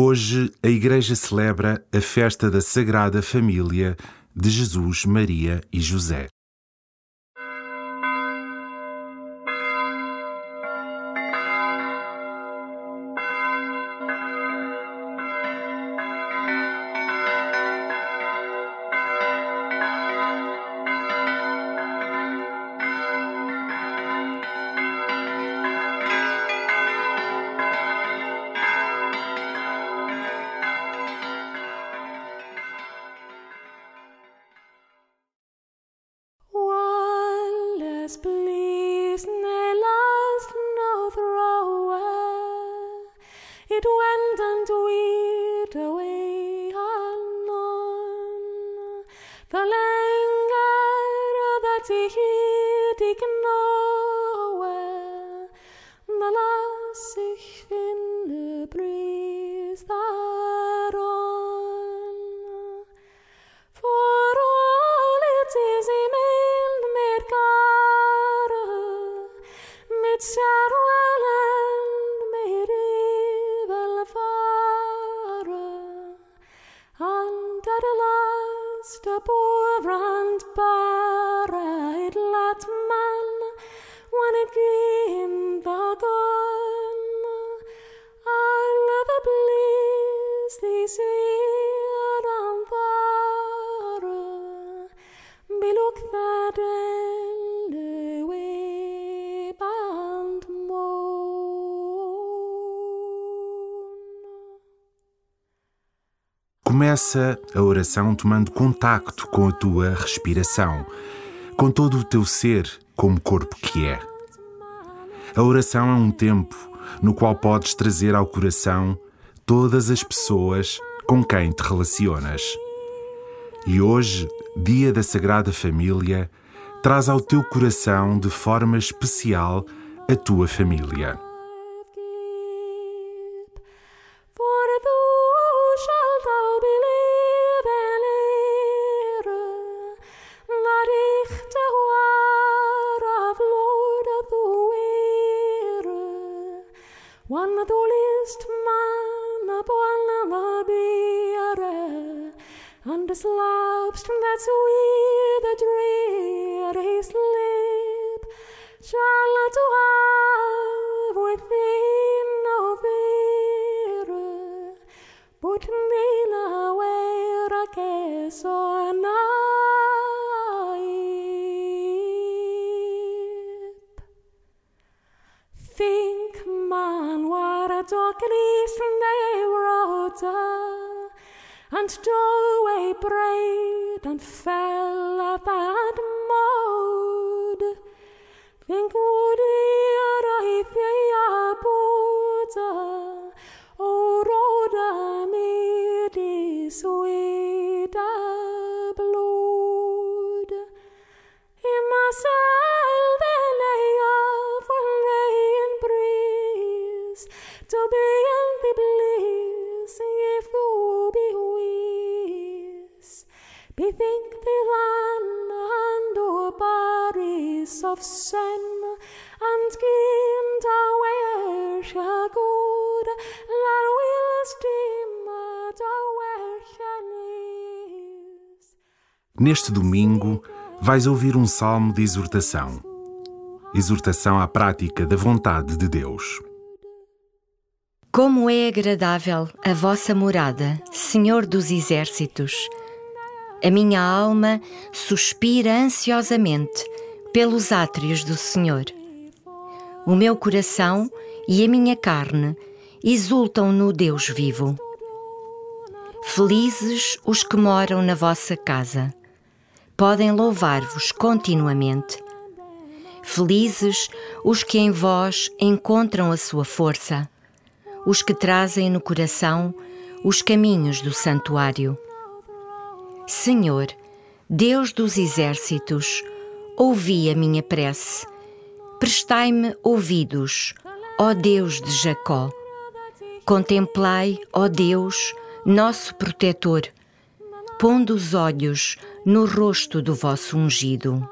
Hoje a Igreja celebra a festa da Sagrada Família de Jesus, Maria e José. dweud wend yn dweud y wei anon. Fel enger oedd y tu hyd i gno, at last a poor and buried lad man when it came Começa a oração tomando contacto com a tua respiração, com todo o teu ser como corpo que é. A oração é um tempo no qual podes trazer ao coração todas as pessoas com quem te relacionas. E hoje, dia da Sagrada Família, traz ao teu coração de forma especial a tua família. and Solway brayed and fell at that mode. Think woody araithia boda, o roda midi suida blood. Ima selvelea for rain breeze to be in the blue. Bethink thee then, and o bodies of sin, and kind away shall good, that will knees. Neste domingo, vais ouvir um salmo de exortação. Exortação à prática da vontade de Deus. Como é agradável a vossa morada, Senhor dos exércitos. A minha alma suspira ansiosamente pelos átrios do Senhor. O meu coração e a minha carne exultam no Deus vivo. Felizes os que moram na vossa casa. Podem louvar-vos continuamente. Felizes os que em vós encontram a sua força, os que trazem no coração os caminhos do santuário. Senhor, Deus dos exércitos, ouvi a minha prece. Prestai-me ouvidos, ó Deus de Jacó. Contemplai, ó Deus, nosso protetor, pondo os olhos no rosto do vosso ungido.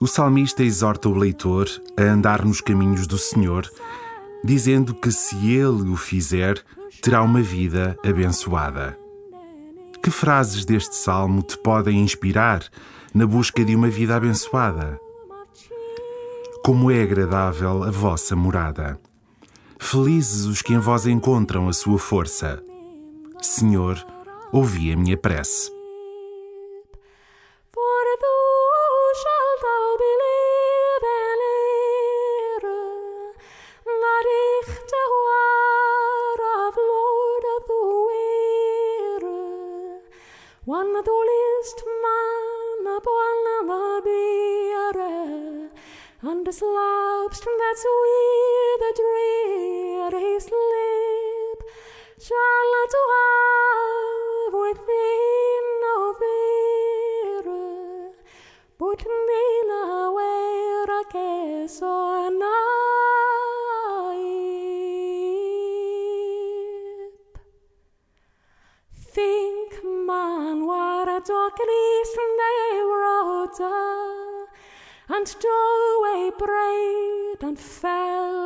O salmista exorta o leitor a andar nos caminhos do Senhor, dizendo que se ele o fizer, terá uma vida abençoada. Que frases deste salmo te podem inspirar na busca de uma vida abençoada? Como é agradável a vossa morada! Felizes os que em vós encontram a sua força. Senhor, ouvi a minha prece. And fell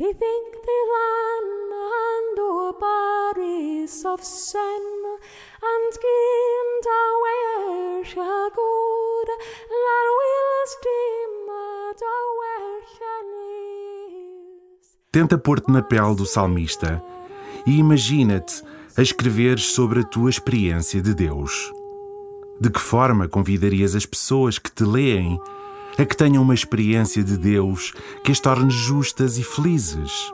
Bethink thee then, and o Paris of sin, and where shall good, that will steam. Tenta pôr-te na pele do salmista e imagina-te a escreveres sobre a tua experiência de Deus. De que forma convidarias as pessoas que te leem a que tenham uma experiência de Deus que as torne justas e felizes?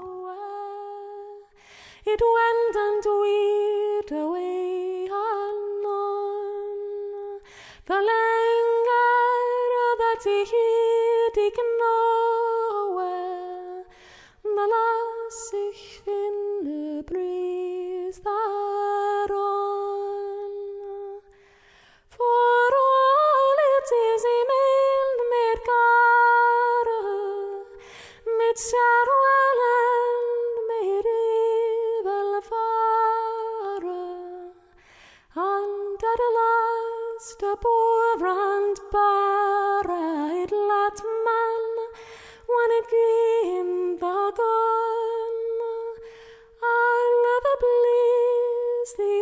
Finde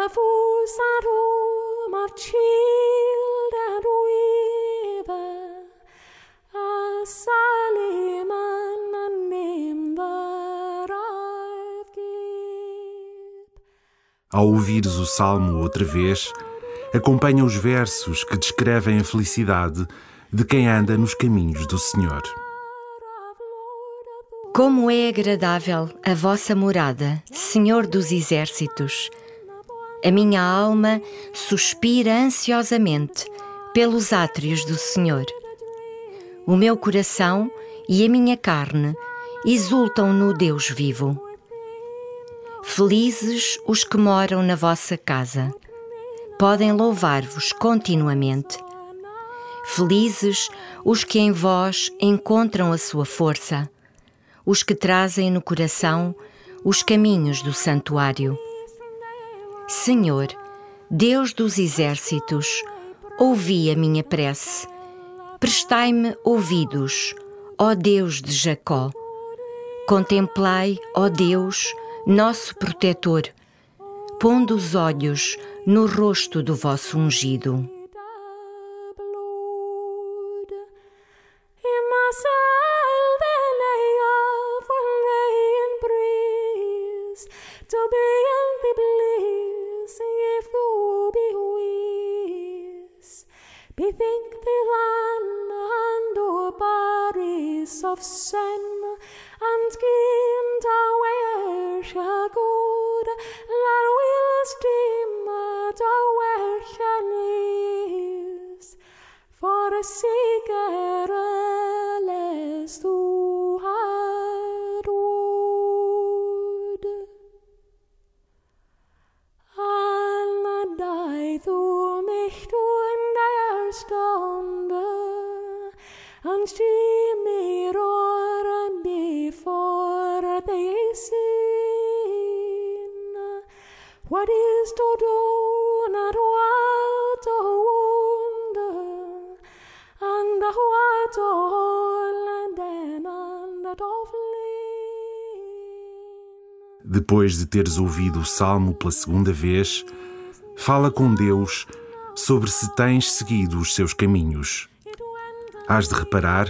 a full room of child and weaver, a and. Ao ouvires o salmo outra vez, acompanha os versos que descrevem a felicidade de quem anda nos caminhos do Senhor. Como é agradável a vossa morada, Senhor dos exércitos. A minha alma suspira ansiosamente pelos átrios do Senhor. O meu coração e a minha carne exultam no Deus vivo. Felizes os que moram na vossa casa, podem louvar-vos continuamente. Felizes os que em vós encontram a sua força, os que trazem no coração os caminhos do santuário. Senhor, Deus dos exércitos, ouvi a minha prece. Prestai-me ouvidos, ó Deus de Jacó. Contemplai, ó Deus, nosso protetor, pondo os olhos no rosto do vosso ungido. of sen, and gind a werch a that lar wils dimad a werch a for a sigar eles dŵ ar wod. Al na dau ddw mich dŵn dair Roar before they sin what is to do not what to wonder and what to hold and then and the Depois de teres ouvido o salmo pela segunda vez, fala com Deus sobre se tens seguido os seus caminhos. Hás de reparar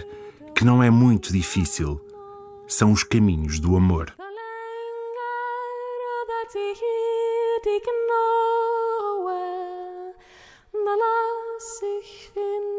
que não é muito difícil. São os caminhos do amor. The langer that he hielt ik noe, the las ich finde.